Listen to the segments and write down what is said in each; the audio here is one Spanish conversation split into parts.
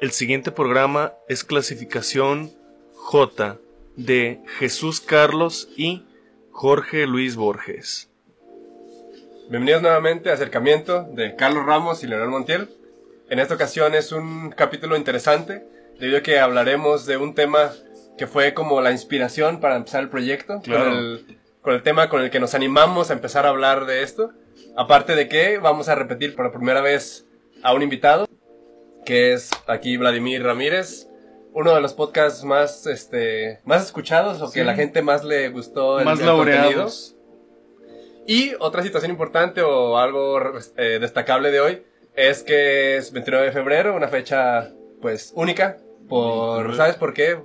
El siguiente programa es clasificación J de Jesús Carlos y Jorge Luis Borges. Bienvenidos nuevamente a Acercamiento de Carlos Ramos y Leonel Montiel. En esta ocasión es un capítulo interesante, debido a que hablaremos de un tema que fue como la inspiración para empezar el proyecto, Claro. con, el, con el tema con el que nos animamos a empezar a hablar de esto. Aparte de que vamos a repetir por primera vez a un invitado, que es aquí Vladimir Ramírez, uno de los podcasts más, este, más escuchados o Sí. que la gente más le gustó el, Más el contenido. laureados. Y otra situación importante o algo eh, destacable de hoy es que es 29 de febrero, una fecha pues única. Por, 29. ¿Sabes por qué?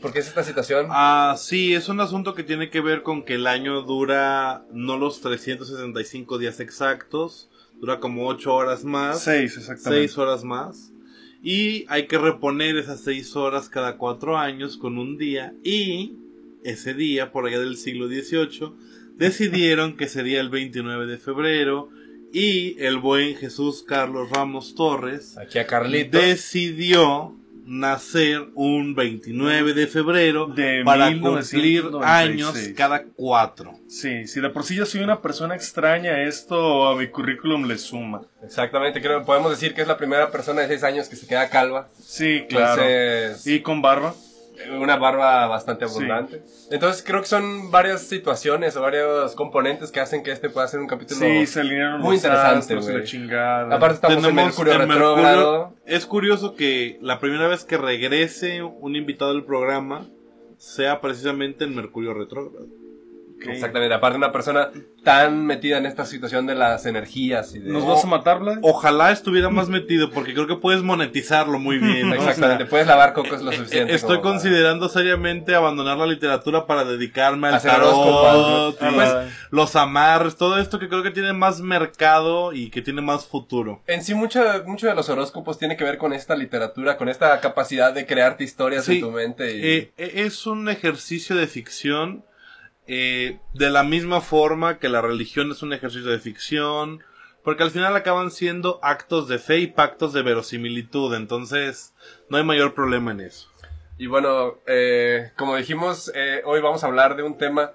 ¿Por qué es esta situación? Ah, sí, es un asunto que tiene que ver con que el año dura no los 365 días exactos, dura como 8 horas más, Seis, exactamente. 6 horas más, y hay que reponer esas 6 horas cada 4 años con un día, y ese día, por allá del siglo XVIII, decidieron que sería el 29 de febrero, y el buen Jesús Carlos Ramos Torres Aquí a Carlitos. decidió nacer un 29 de febrero De para 1996. cumplir años cada cuatro. Sí, si de por sí yo soy una persona extraña, esto a mi currículum le suma. Exactamente, creo que podemos decir que es la primera persona de 6 años que se queda calva. Sí, claro. Entonces, Y con barba. Una barba bastante abundante. Entonces creo que son varias situaciones o varios componentes que hacen que este pueda ser un capítulo Sí, se alinearon muy interesante, la chingada. Aparte estamos en Mercurio el retrógrado. Es curioso que la primera vez que regrese un invitado del programa sea precisamente en Mercurio retrógrado. Ok. Exactamente, aparte una persona tan metida en esta situación de las energías y de... ¿Nos vas a matar, Vlad? Ojalá estuviera más metido porque creo que puedes monetizarlo muy bien. ¿no? O sea, Exactamente, puedes lavar cocos lo suficiente. Estoy como para- considerando seriamente abandonar la literatura para dedicarme al tarot, horóscopos, y. Pues- los amarres, todo esto que creo que tiene más mercado y que tiene más futuro. En sí, mucho, mucho de los horóscopos tiene que ver con esta literatura, con esta capacidad de crearte historias Sí, en tu mente. Y... Eh, eh, es un ejercicio de ficción eh, de la misma forma que la religión es un ejercicio de ficción, porque al final acaban siendo actos de fe y pactos de verosimilitud, entonces no hay mayor problema en eso. Y bueno, eh, como dijimos, eh, hoy vamos a hablar de un tema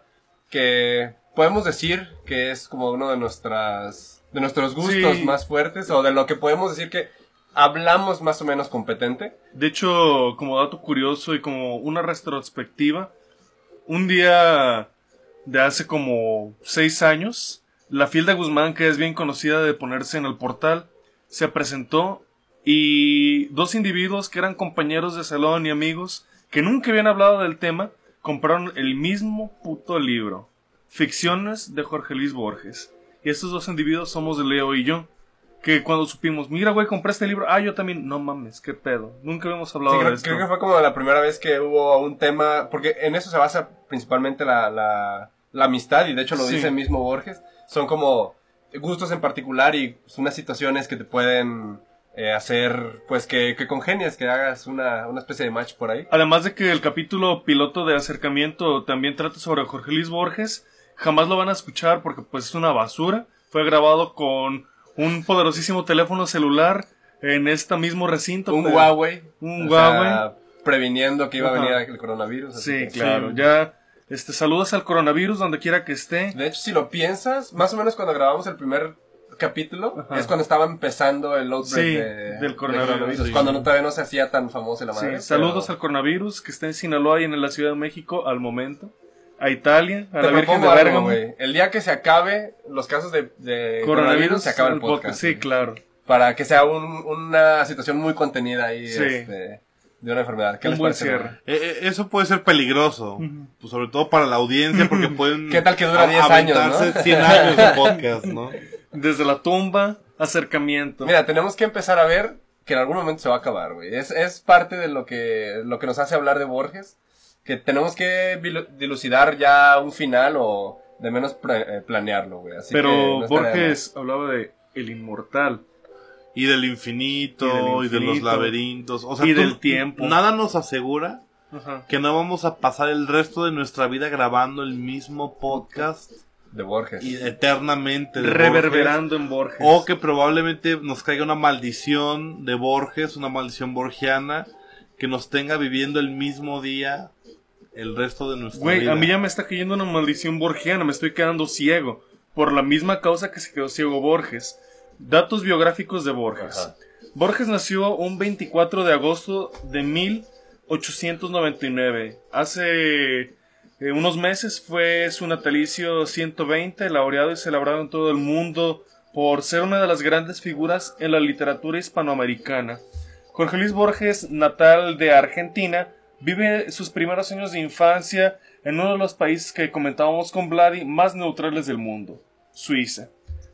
que podemos decir que es como uno de nuestras de nuestros gustos Sí. más fuertes o de lo que podemos decir que hablamos más o menos competente. De hecho, como dato curioso y como una retrospectiva, un día de hace como seis años, la Filda Guzmán, que es bien conocida de ponerse en el portal, se presentó y dos individuos que eran compañeros de salón y amigos que nunca habían hablado del tema, compraron el mismo puto libro, Ficciones de Jorge Luis Borges. Y estos dos individuos somos Leo y yo. Que cuando supimos, mira, güey, compré este libro. Ah, yo también. No mames, qué pedo. Nunca habíamos hablado Sí, de creo, esto. creo que fue como la primera vez que hubo un tema, porque en eso se basa principalmente la, la, la amistad, y de hecho lo Sí. dice el mismo Borges, son como gustos en particular y unas situaciones que te pueden eh, hacer, pues que, que congenies, que hagas una, una especie de match por ahí. Además de que el capítulo piloto de acercamiento también trata sobre Jorge Luis Borges, jamás lo van a escuchar porque pues es una basura. Fue grabado con un poderosísimo teléfono celular en este mismo recinto. Un pero- Huawei. Un o sea, Huawei. previniendo que iba a venir el coronavirus. así Sí, que- claro. Ya, este, saludos al coronavirus donde quiera que esté. De hecho, si lo piensas, más o menos cuando grabamos el primer capítulo, Ajá. es cuando estaba empezando el outbreak Sí, de- del coronavirus, sí. Cuando no, todavía no se hacía tan famosa la Sí, madre. saludos pero- al coronavirus que está en Sinaloa y en la Ciudad de México al momento. A Italia, a Te la Virgen de algo, Bérgamo. El día que se acabe los casos de, de Coronavirus, se acaba el podcast. Sí, claro. Para que sea un- una situación muy contenida ahí Sí. este, de una enfermedad. ¿Qué Un les buen parece? cierre. güey? Eh, eh, eso puede ser peligroso, pues sobre todo para la audiencia porque pueden ¿Qué tal que dura a- 10 años, no? aventarse 100 años de podcast, ¿no? Desde la tumba, acercamiento. Mira, tenemos que empezar a ver que en algún momento se va a acabar, güey. Es, es parte de lo que, lo que nos hace hablar de Borges. Que tenemos que dilucidar ya un final o de menos eh, planearlo, güey. Así que Pero no. Borges hablaba de el inmortal. Y del infinito, Y de los laberintos. O sea, Y tú- del tiempo. Nada nos asegura Ajá. que no vamos a pasar el resto de nuestra vida grabando el mismo podcast De Borges. y eternamente de Borges. Reverberando en Borges. O que probablemente nos caiga una maldición de Borges, una maldición borgiana, que nos tenga viviendo el mismo día el resto de nuestra Güey, vida. a mí ya me está cayendo una maldición borgiana, me estoy quedando ciego. Por la misma causa que se quedó ciego Borges. Datos biográficos de Borges. Ajá. Borges nació un 24 de agosto de 1899. Hace eh, unos meses fue su natalicio 120, laureado y celebrado en todo el mundo por ser una de las grandes figuras en la literatura hispanoamericana. Jorge Luis Borges, natal de Argentina, vive sus primeros años de infancia en uno de los países que comentábamos con Vladi más neutrales del mundo, Suiza.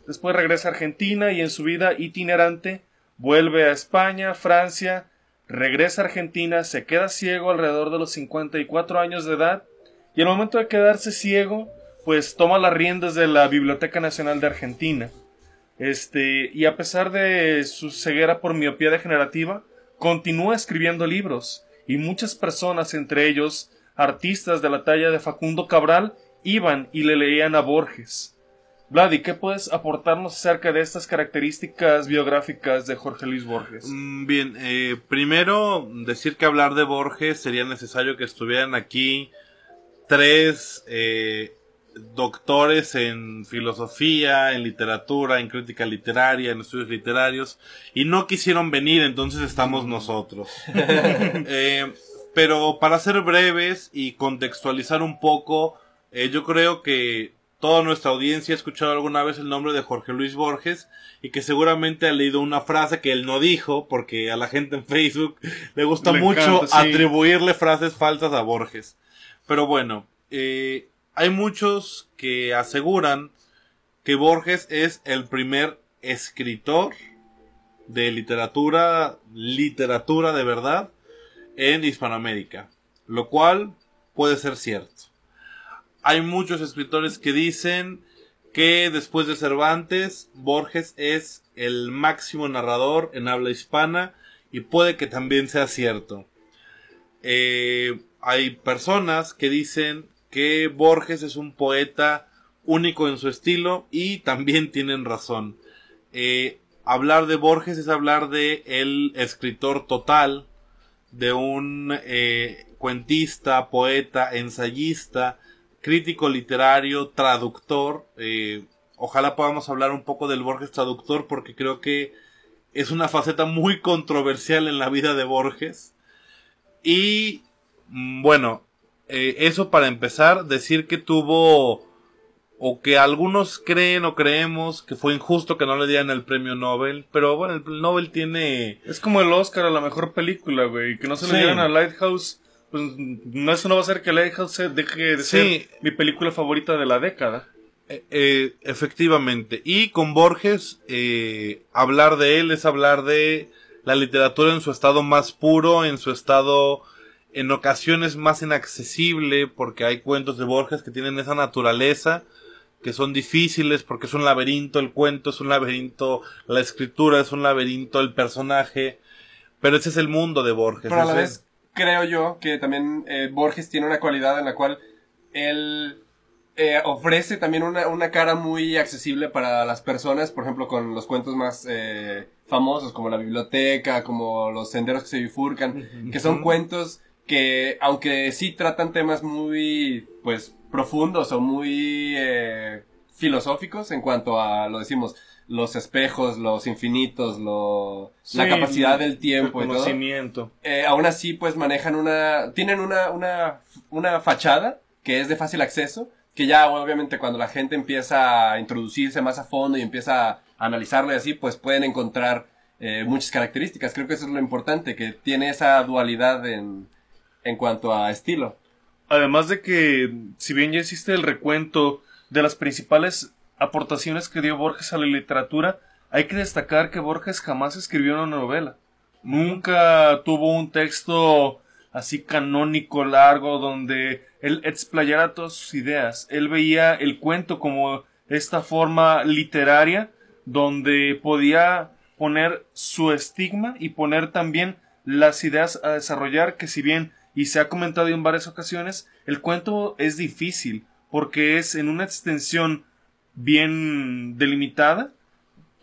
Después regresa a Argentina y en su vida itinerante vuelve a España, Francia, regresa a Argentina, se queda ciego alrededor de los 54 años de edad y al momento de quedarse ciego, pues toma las riendas de la Biblioteca Nacional de Argentina. Este, y a pesar de su ceguera por miopía degenerativa, continúa escribiendo libros y muchas personas, entre ellos artistas de la talla de Facundo Cabral, iban y le leían a Borges. Vladi, ¿qué puedes aportarnos acerca de estas características biográficas de Jorge Luis Borges? Mm, Bien, eh, primero decir que hablar de Borges sería necesario que estuvieran aquí tres eh, doctores en filosofía, en literatura, en crítica literaria, en estudios literarios, y no quisieron venir, entonces estamos nosotros. Eh, pero para ser breves y contextualizar un poco, eh, yo creo que toda nuestra audiencia ha escuchado alguna vez el nombre de Jorge Luis Borges y que seguramente ha leído una frase que él no dijo porque a la gente en Facebook le gusta Le mucho encanta, sí. atribuirle frases falsas a Borges. Pero bueno, eh, hay muchos que aseguran que Borges es el primer escritor de literatura, literatura de verdad en Hispanoamérica, lo cual puede ser cierto. Hay muchos escritores que dicen que después de Cervantes, Borges es el máximo narrador en habla hispana y puede que también sea cierto. Eh, hay personas que dicen que Borges es un poeta único en su estilo y también tienen razón. Eh, hablar de Borges es hablar de el escritor total, de un eh, cuentista, poeta, ensayista, crítico literario, traductor. eh, ojalá podamos hablar un poco del Borges traductor porque creo que es una faceta muy controversial en la vida de Borges. Y mm, bueno, eh, eso para empezar, decir que tuvo o que algunos creen o creemos que fue injusto que no le dieran el premio Nobel, pero bueno, el Nobel tiene Es como el Oscar a la mejor película, güey. Que no se Sí. le dieran a Lighthouse. Pues no, eso no va a hacer que Lighthouse se- deje de Sí. ser mi película favorita de la década. Eh, eh, efectivamente. Y con Borges, eh, hablar de él es hablar de la literatura en su estado más puro, en su estado en ocasiones más inaccesible, porque hay cuentos de Borges que tienen esa naturaleza, que son difíciles, porque es un laberinto el cuento, es un laberinto la escritura, es un laberinto el personaje, pero ese es el mundo de Borges. Pero a la vez, creo yo que también eh, Borges tiene una cualidad en la cual él eh, ofrece también una, una cara muy accesible para las personas, por ejemplo, con los cuentos más eh, famosos, como La Biblioteca, como Los Senderos que se bifurcan, que son cuentos que, aunque sí tratan temas muy, pues, profundos o muy eh, filosóficos en cuanto a, lo decimos, los espejos, los infinitos, lo, la capacidad del El tiempo y todo conocimiento. eh, aún así pues manejan una tienen una, una una fachada que es de fácil acceso que ya obviamente cuando la gente empieza a introducirse más a fondo y empieza a analizarlo y así pues pueden encontrar eh, muchas características creo que eso es lo importante que tiene esa dualidad en en cuanto a estilo Además de que, si bien ya existe el recuento de las principales aportaciones que dio Borges a la literatura, hay que destacar que Borges jamás escribió una novela. Nunca tuvo un texto así canónico, largo, donde él explayara todas sus ideas. Él veía el cuento como esta forma literaria donde podía poner su estigma y poner también las ideas a desarrollar que si bien y se ha comentado en varias ocasiones, el cuento es difícil porque es en una extensión bien delimitada,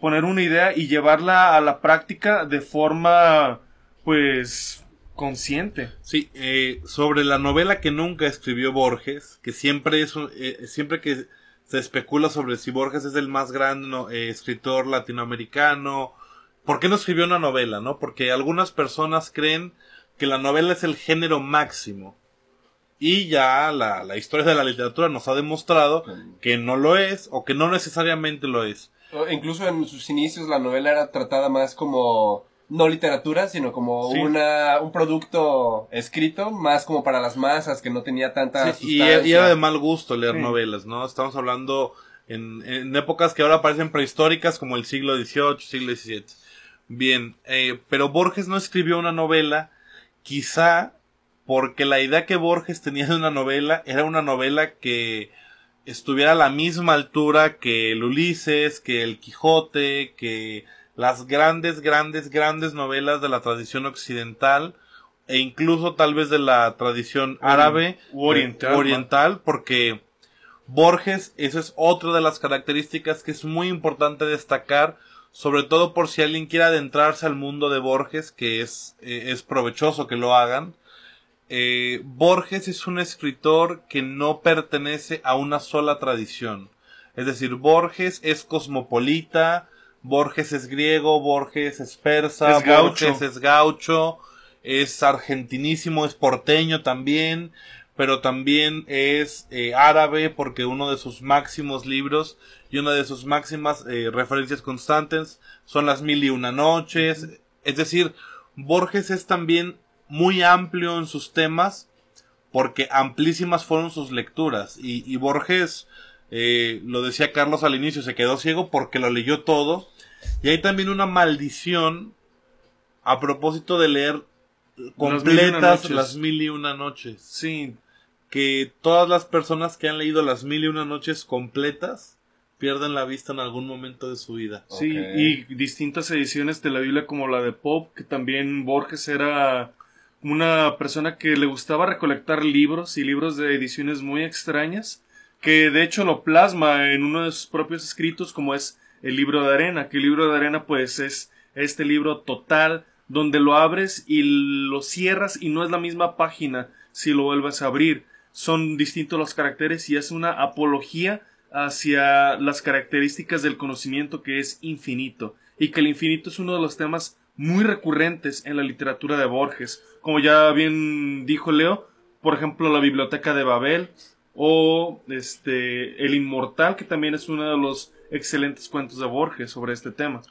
poner una idea y llevarla a la práctica de forma, pues, consciente. Sí, eh, sobre la novela que nunca escribió Borges, que siempre es, eh, siempre que se especula sobre si Borges es el más grande eh, escritor latinoamericano, ¿por qué no escribió una novela, no? Porque algunas personas creen que la novela es el género máximo. Y ya la, la historia de la literatura nos ha demostrado que no lo es o que no necesariamente lo es. Incluso en sus inicios la novela era tratada más como no literatura, sino como una, un producto escrito, más como para las masas, que no tenía tanta y, era de mal gusto leer novelas, ¿no? Estamos hablando en, en, épocas que ahora parecen prehistóricas, como el siglo XVIII, siglo XVII. Bien, eh, pero Borges no escribió una novela, quizá porque la idea que Borges tenía de una novela era una novela que estuviera a la misma altura que el Ulises, que el Quijote, que las grandes, grandes, grandes novelas de la tradición occidental e incluso tal vez de la tradición árabe o oriental, oriental porque Borges, esa es otra de las características que es muy importante destacar, sobre todo por si alguien quiere adentrarse al mundo de Borges, que es, eh, es provechoso que lo hagan. Eh, Borges es un escritor que no pertenece a una sola tradición. Es decir, Borges es cosmopolita, Borges es griego, Borges es persa, Borges es gaucho, es argentinísimo, es porteño también, pero también es eh, árabe porque uno de sus máximos libros y una de sus máximas eh, referencias constantes son las mil y una noches. Es decir, Borges es también muy amplio en sus temas porque amplísimas fueron sus lecturas y, Borges, eh, lo decía Carlos al inicio, se quedó ciego porque lo leyó todo y hay también una maldición a propósito de leer completas las mil y una noches. Sí, que todas las personas que han leído las mil y una noches completas pierden la vista en algún momento de su vida. Sí, y distintas ediciones de la Biblia como la de Pop, que también Borges era una persona que le gustaba recolectar libros y libros de ediciones muy extrañas, que de hecho lo plasma en uno de sus propios escritos como es el libro de arena, que el libro de arena pues es este libro total donde lo abres y lo cierras y no es la misma página si lo vuelves a abrir. Son distintos los caracteres y es una apología hacia las características del conocimiento que es infinito y que el infinito es uno de los temas muy recurrentes en la literatura de Borges. Como ya bien dijo Leo, por ejemplo, la Biblioteca de Babel o este El Inmortal, que también es uno de los excelentes cuentos de Borges sobre este tema.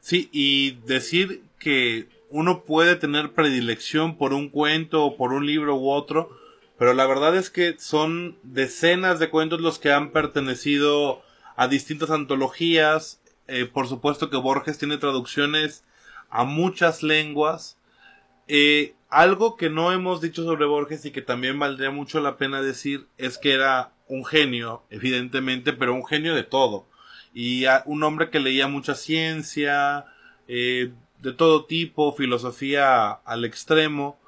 Sí, y decir que uno puede tener predilección por un cuento o por un libro u otro, pero la verdad es que son decenas de cuentos los que han pertenecido a distintas antologías. Eh, por supuesto que Borges tiene traducciones a muchas lenguas. Eh, algo que no hemos dicho sobre Borges y que también valdría mucho la pena decir es que era un genio, evidentemente, pero un genio de todo. Y un hombre que leía mucha ciencia, eh, de todo tipo, filosofía al extremo,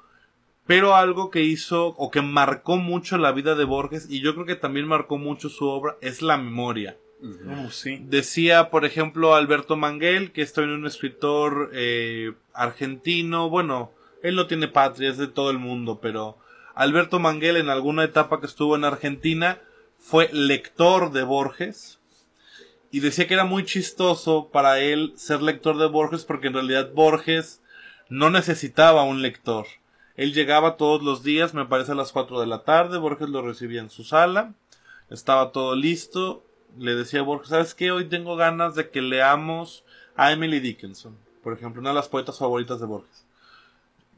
pero algo que hizo o que marcó mucho la vida de Borges y yo creo que también marcó mucho su obra es la memoria. Oh, Decía, por ejemplo, Alberto Manguel, que estoy en un escritor eh, argentino, bueno, él no tiene patria, es de todo el mundo, pero Alberto Manguel en alguna etapa que estuvo en Argentina fue lector de Borges y decía que era muy chistoso para él ser lector de Borges porque en realidad Borges no necesitaba un lector. Él llegaba todos los días, me parece a las 4 de la tarde, Borges lo recibía en su sala, estaba todo listo, le decía a Borges, ¿sabes qué? Hoy tengo ganas de que leamos a Emily Dickinson, por ejemplo, una de las poetas favoritas de Borges.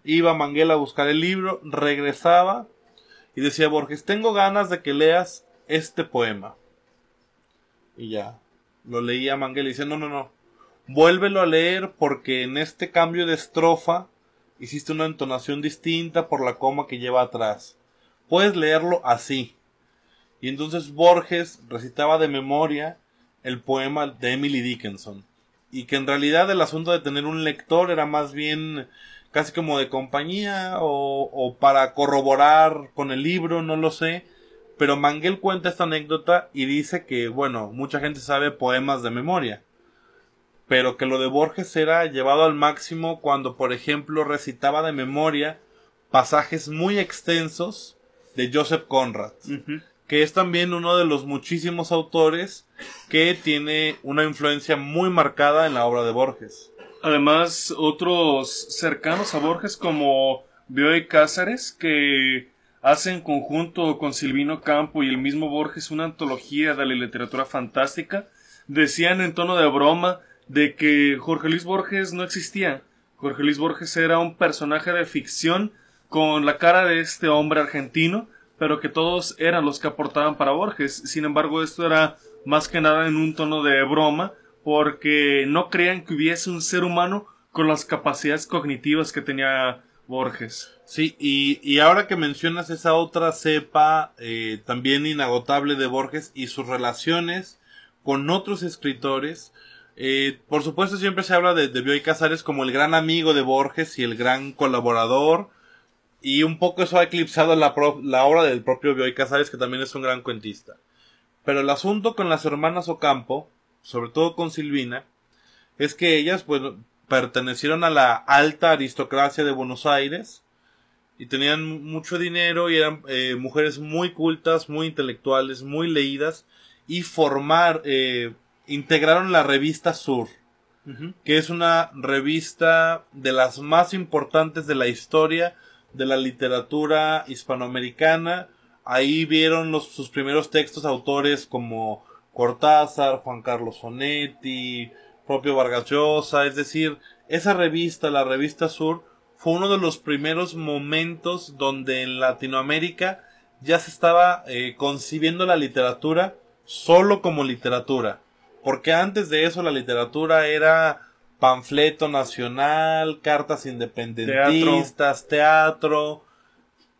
Iba Manguel a buscar el libro, regresaba y decía Borges, tengo ganas de que leas este poema. Y ya, lo leía Manguel y dice, no, no, no, vuélvelo a leer porque en este cambio de estrofa hiciste una entonación distinta por la coma que lleva atrás. Puedes leerlo así. Y entonces Borges recitaba de memoria el poema de Emily Dickinson. Y que en realidad el asunto de tener un lector era más bien casi como de compañía o, para corroborar con el libro, no lo sé. Pero Manguel cuenta esta anécdota y dice que, bueno, mucha gente sabe poemas de memoria. Pero que lo de Borges era llevado al máximo cuando, por ejemplo, recitaba de memoria pasajes muy extensos de Joseph Conrad, que es también uno de los muchísimos autores que tiene una influencia muy marcada en la obra de Borges. Además, otros cercanos a Borges como Bioy Cázares, que hace en conjunto con Silvino Campo y el mismo Borges una antología de la literatura fantástica, decían en tono de broma de que Jorge Luis Borges no existía. Jorge Luis Borges era un personaje de ficción con la cara de este hombre argentino, pero que todos eran los que aportaban para Borges. Sin embargo, esto era más que nada en un tono de broma, porque no creían que hubiese un ser humano con las capacidades cognitivas que tenía Borges. Sí, y, y ahora que mencionas esa otra cepa eh, también inagotable de Borges y sus relaciones con otros escritores, eh, por supuesto siempre se habla de, de Bioy Casares como el gran amigo de Borges y el gran colaborador, y un poco eso ha eclipsado la, pro- la obra del propio Bioy Casares, que también es un gran cuentista. Pero el asunto con las hermanas Ocampo, sobre todo con Silvina, es que ellas, pues, pertenecieron a la alta aristocracia de Buenos Aires y tenían mucho dinero y eran eh, mujeres muy cultas, muy intelectuales, muy leídas y formar, eh, integraron la revista Sur, que es una revista de las más importantes de la historia de la literatura hispanoamericana. Ahí vieron los, sus primeros textos autores como Cortázar, Juan Carlos Onetti, propio Vargas Llosa, es decir, esa revista, la revista Sur, fue uno de los primeros momentos donde en Latinoamérica ya se estaba eh, concibiendo la literatura solo como literatura. Porque antes de eso la literatura era panfleto nacional, cartas independentistas, teatro.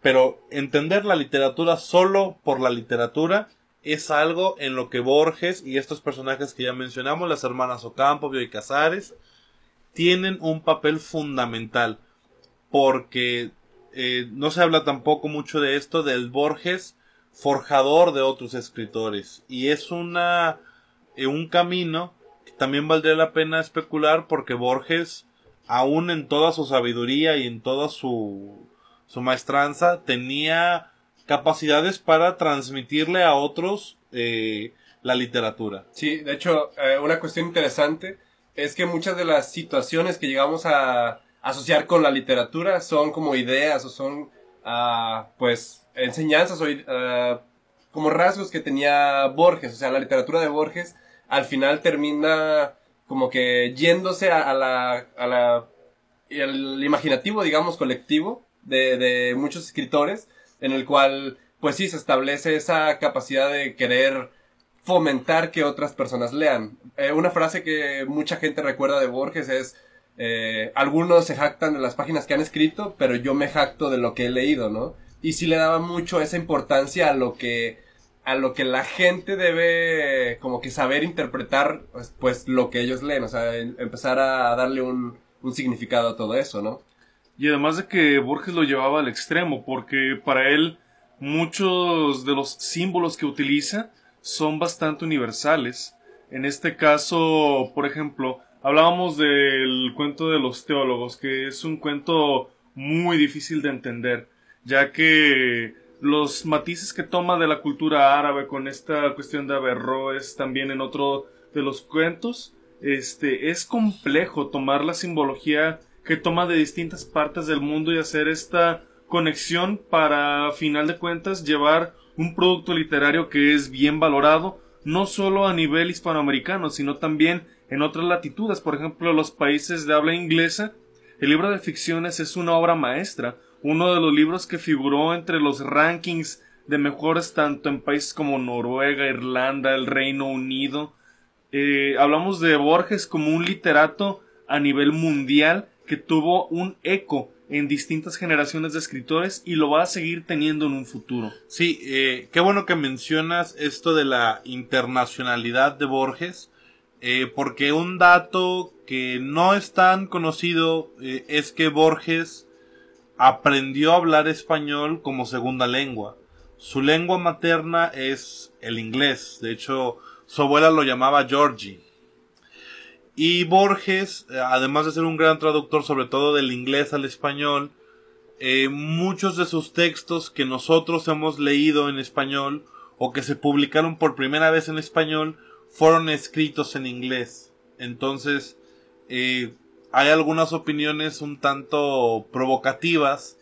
Pero entender la literatura solo por la literatura es algo en lo que Borges y estos personajes que ya mencionamos, las hermanas Ocampo, Bioy Casares, tienen un papel fundamental. Porque eh, no se habla tampoco mucho de esto del Borges forjador de otros escritores. Y es una un camino que también valdría la pena especular porque Borges, aún en toda su sabiduría y en toda su, su maestranza, tenía capacidades para transmitirle a otros eh, la literatura. Sí, de hecho, eh, una cuestión interesante es que muchas de las situaciones que llegamos a asociar con la literatura son como ideas o son, ah, pues, enseñanzas o ah, como rasgos que tenía Borges. O sea, la literatura de Borges al final termina como que yéndose a, la, a la, el imaginativo, digamos, colectivo de, de muchos escritores, en el cual, pues sí, se establece esa capacidad de querer fomentar que otras personas lean. Eh, una frase que mucha gente recuerda de Borges es, eh, algunos se jactan de las páginas que han escrito, pero yo me jacto de lo que he leído, ¿no? Y sí le daba mucho esa importancia a lo que, a lo que la gente debe como que saber interpretar, pues, pues lo que ellos leen, o sea, em- empezar a darle un, un significado a todo eso, ¿no? Y además de que Borges lo llevaba al extremo, porque para él muchos de los símbolos que utiliza son bastante universales. En este caso, por ejemplo, hablábamos del cuento de los teólogos, que es un cuento muy difícil de entender, ya que los matices que toma de la cultura árabe con esta cuestión de Averroes también en otro de los cuentos, este es complejo tomar la simbología que toma de distintas partes del mundo y hacer esta conexión para, a final de cuentas, llevar un producto literario que es bien valorado, no solo a nivel hispanoamericano, sino también en otras latitudes, por ejemplo, los países de habla inglesa. El libro de ficciones es una obra maestra, uno de los libros que figuró entre los rankings de mejores tanto en países como Noruega, Irlanda, el Reino Unido. Eh, hablamos de Borges como un literato a nivel mundial que tuvo un eco en distintas generaciones de escritores y lo va a seguir teniendo en un futuro. Sí, eh, qué bueno que mencionas esto de la internacionalidad de Borges, eh, porque un dato que no es tan conocido es que Borges aprendió a hablar español como segunda lengua. Su lengua materna es el inglés. De hecho, su abuela lo llamaba Georgie. Y Borges, eh, además de ser un gran traductor, sobre todo del inglés al español, eh, muchos de sus textos que nosotros hemos leído en español o que se publicaron por primera vez en español fueron escritos en inglés. Entonces, eh, hay algunas opiniones un tanto provocativas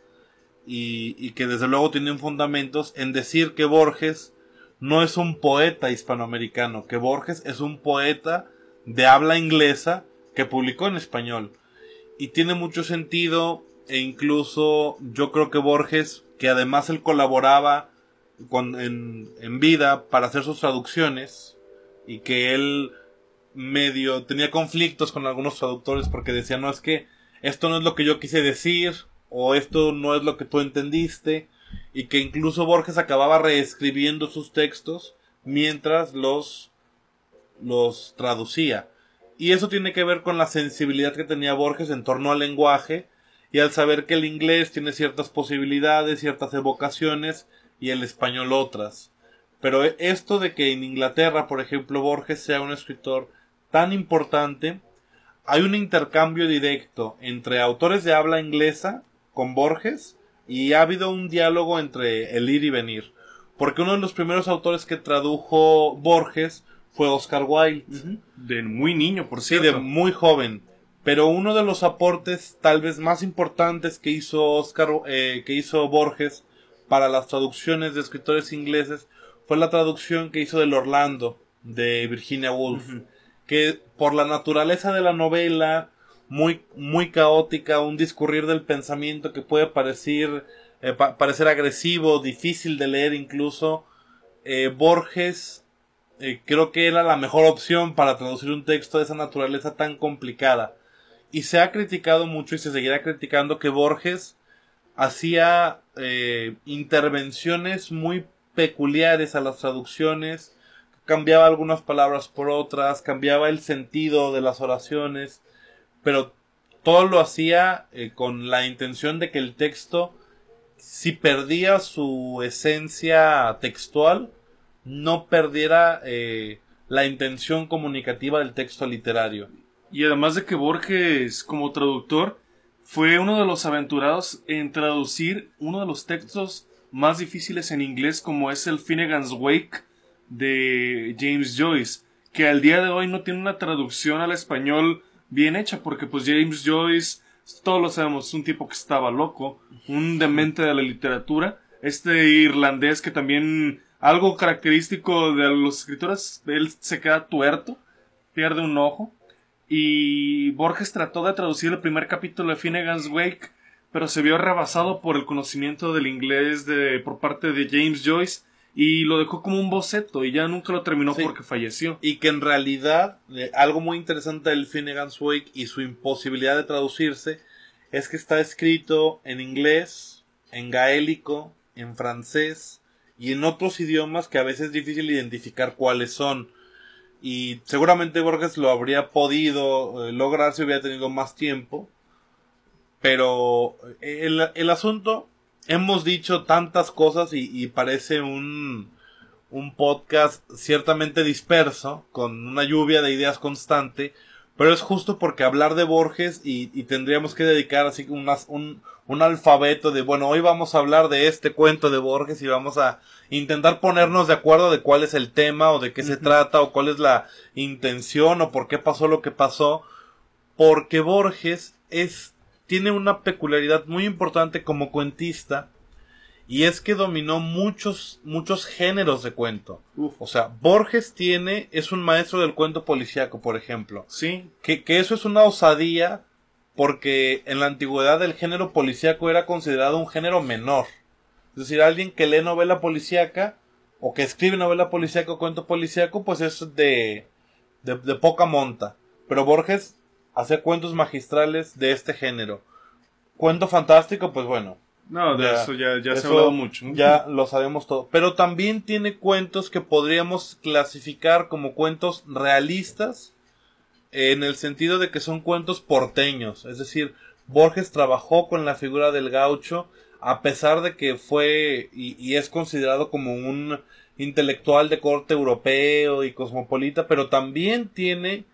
y, que desde luego tienen fundamentos en decir que Borges no es un poeta hispanoamericano, que Borges es un poeta de habla inglesa que publicó en español. Y tiene mucho sentido e incluso yo creo que Borges, que además él colaboraba con, en, en vida para hacer sus traducciones y que él medio tenía conflictos con algunos traductores porque decía no es que esto no es lo que yo quise decir o esto no es lo que tú entendiste y que incluso Borges acababa reescribiendo sus textos mientras los los traducía. Y eso tiene que ver con la sensibilidad que tenía Borges en torno al lenguaje y al saber que el inglés tiene ciertas posibilidades, ciertas evocaciones y el español otras. Pero esto de que en Inglaterra, por ejemplo, Borges sea un escritor tan importante, hay un intercambio directo entre autores de habla inglesa con Borges y ha habido un diálogo entre el ir y venir. Porque uno de los primeros autores que tradujo Borges fue Oscar Wilde. De muy niño, por Sí, cierto. de muy joven. Pero uno de los aportes tal vez más importantes que hizo Oscar, eh, que hizo Borges para las traducciones de escritores ingleses fue la traducción que hizo del Orlando de Virginia Woolf, que por la naturaleza de la novela muy muy caótica, un discurrir del pensamiento que puede parecer eh, pa- parecer agresivo, difícil de leer incluso, eh, Borges eh, creo que era la mejor opción para traducir un texto de esa naturaleza tan complicada. Y se ha criticado mucho y se seguirá criticando que Borges hacía intervenciones muy peculiares a las traducciones, cambiaba algunas palabras por otras, cambiaba el sentido de las oraciones, pero todo lo hacía eh, con la intención de que el texto, si perdía su esencia textual, no perdiera eh, la intención comunicativa del texto literario. Y además de que Borges, como traductor, fue uno de los aventurados en traducir uno de los textos más difíciles en inglés, como es el Finnegan's Wake de James Joyce, que al día de hoy no tiene una traducción al español bien hecha, porque pues James Joyce, todos lo sabemos, es un tipo que estaba loco, un demente de la literatura, este irlandés que también algo característico de los escritores, él se queda tuerto, pierde un ojo. Y Borges trató de traducir el primer capítulo de Finnegan's Wake, pero se vio rebasado por el conocimiento del inglés de, por parte de James Joyce y lo dejó como un boceto y ya nunca lo terminó Sí. porque falleció. Y que en realidad eh, algo muy interesante del Finnegan's Wake y su imposibilidad de traducirse es que está escrito en inglés, en gaélico, en francés y en otros idiomas que a veces es difícil identificar cuáles son. Y seguramente Borges lo habría podido eh, lograr si hubiera tenido más tiempo. Pero el, el asunto, hemos dicho tantas cosas y, y parece un, un podcast ciertamente disperso, con una lluvia de ideas constante, pero es justo porque hablar de Borges y, y tendríamos que dedicar así unas, un, un alfabeto de, bueno, hoy vamos a hablar de este cuento de Borges y vamos a intentar ponernos de acuerdo de cuál es el tema o de qué se trata o cuál es la intención o por qué pasó lo que pasó, porque Borges es, tiene una peculiaridad muy importante como cuentista y es que dominó muchos, muchos géneros de cuento. O sea, Borges tiene, es un maestro del cuento policíaco, por ejemplo. Sí, Que, que eso es una osadía porque en la antigüedad el género policíaco era considerado un género menor. Es decir, alguien que lee novela policíaca o que escribe novela policíaca o cuento policíaco, pues es de, de, de poca monta. Pero Borges hace cuentos magistrales de este género. Cuento fantástico, pues bueno, no, de Ya, eso ya, ya se ha hablado mucho. Ya lo sabemos todo. Pero también tiene cuentos que podríamos clasificar como cuentos realistas en el sentido de que son cuentos porteños. Es decir, Borges trabajó con la figura del gaucho a pesar de que fue y, y es considerado como un intelectual de corte europeo y cosmopolita, pero también tiene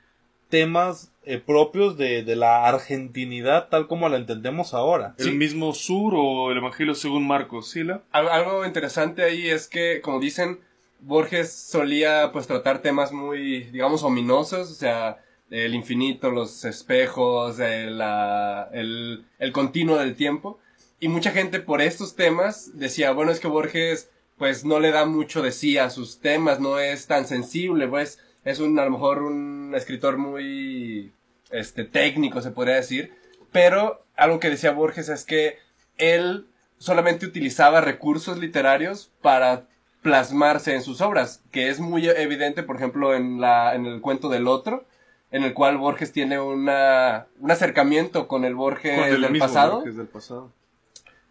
temas eh, propios de, de la argentinidad tal como la entendemos ahora. El mismo sur o el Evangelio según Marcos, ¿sí? la? Al- Algo interesante ahí es que, como dicen, Borges solía pues tratar temas muy, digamos, ominosos, o sea, el infinito, los espejos, el, la- el, el continuo del tiempo. Y mucha gente por estos temas decía, bueno, es que Borges pues no le da mucho de sí a sus temas, no es tan sensible, pues es un, a lo mejor un escritor muy, este, técnico, se podría decir. Pero algo que decía Borges es que él solamente utilizaba recursos literarios para plasmarse en sus obras, que es muy evidente, por ejemplo, en la, en el cuento del otro, en el cual Borges tiene una, un acercamiento con el Borges Con el del pasado, Borges del pasado.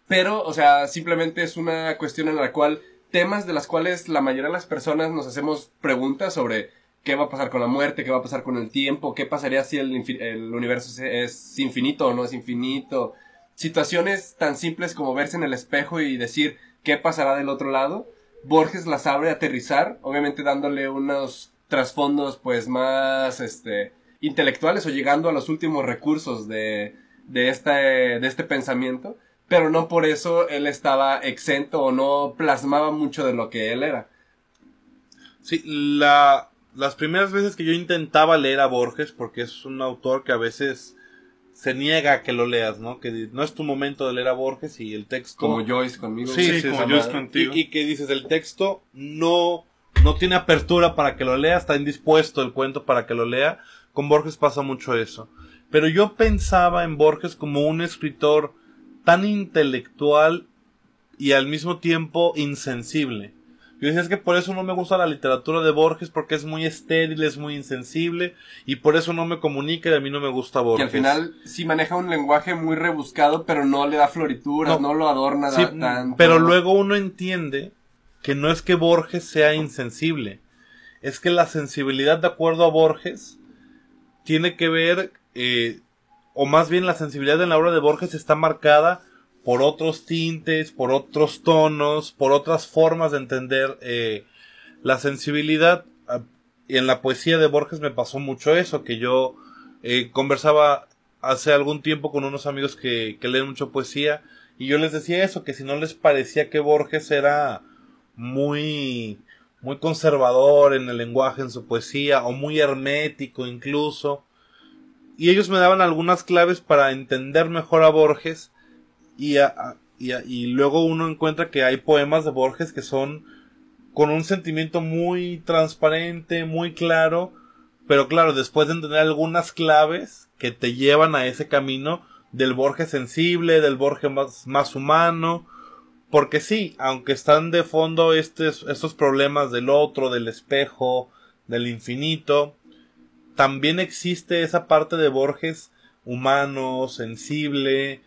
pero, o sea, simplemente es una cuestión en la cual temas de las cuales la mayoría de las personas nos hacemos preguntas sobre qué va a pasar con la muerte, qué va a pasar con el tiempo, qué pasaría si el, el universo es, infinito o no es infinito. Situaciones tan simples como verse en el espejo y decir qué pasará del otro lado. Borges las sabe aterrizar, obviamente dándole unos trasfondos pues más este intelectuales o llegando a los últimos recursos de, de este, de este pensamiento, pero no por eso él estaba exento o no plasmaba mucho de lo que él era. Sí, la, las primeras veces que yo intentaba leer a Borges, porque es un autor que a veces se niega a que lo leas, ¿no? Que no es tu momento de leer a Borges y el texto... Como Joyce conmigo. Sí, Sí, sí, como yo es y- contigo. Y, que dices, el texto no, no tiene apertura para que lo lea, está indispuesto el cuento para que lo lea. Con Borges pasa mucho eso. Pero yo pensaba en Borges como un escritor tan intelectual y al mismo tiempo insensible. Yo decía, es que por eso no me gusta la literatura de Borges, porque es muy estéril, es muy insensible, y por eso no me comunica y a mí no me gusta Que Borges. al final sí maneja un lenguaje muy rebuscado, pero no le da florituras, No. no, lo adorna Sí, tanto. pero luego uno entiende que no es que Borges sea insensible, es que la sensibilidad de acuerdo a Borges tiene que ver, eh, o más bien la sensibilidad en la obra de Borges está marcada por otros tintes, por otros tonos, por otras formas de entender eh, la sensibilidad. Ah, Y en la poesía de Borges me pasó mucho eso, que yo eh, conversaba hace algún tiempo con unos amigos que, que leen mucho poesía y yo les decía eso, que si no les parecía que Borges era muy, muy conservador en el lenguaje, en su poesía, o muy hermético incluso. Y ellos me daban algunas claves para entender mejor a Borges y, a- y, y luego uno encuentra que hay poemas de Borges que son con un sentimiento muy transparente, muy claro, pero claro, después de entender algunas claves que te llevan a ese camino del Borges sensible, del Borges más, más humano, porque sí, aunque están de fondo estos, estos problemas del otro, del espejo, del infinito, también existe esa parte de Borges humano, sensible,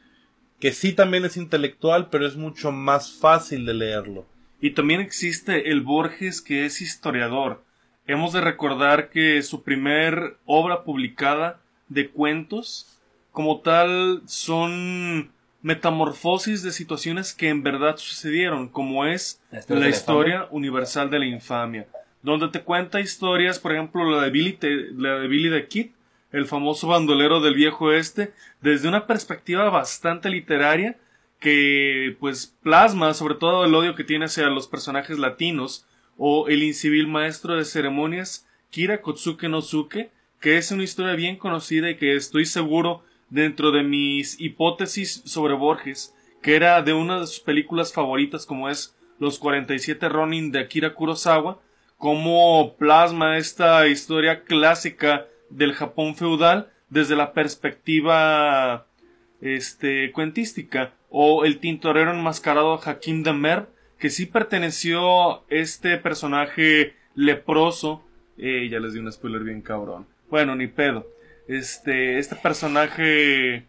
que sí también es intelectual, pero es mucho más fácil de leerlo. Y también existe el Borges que es historiador. Hemos de recordar que su primer obra publicada de cuentos, como tal, son metamorfosis de situaciones que en verdad sucedieron, como es La historia la universal de la infamia, donde te cuenta historias, por ejemplo, la de Billy, te- la de Billy the Kid, el famoso bandolero del viejo este, desde una perspectiva bastante literaria, que pues plasma sobre todo el odio que tiene hacia los personajes latinos o el incivil maestro de ceremonias Kira Kotsuke no Suke que es una historia bien conocida y que estoy seguro dentro de mis hipótesis sobre Borges que era de una de sus películas favoritas como es Los 47 Ronin de Akira Kurosawa cómo plasma esta historia clásica del Japón feudal desde la perspectiva este, cuentística, o el tintorero enmascarado Hakim Damer, que sí perteneció este personaje leproso, eh, ya les di un spoiler bien cabrón, bueno, ni pedo, este, este personaje,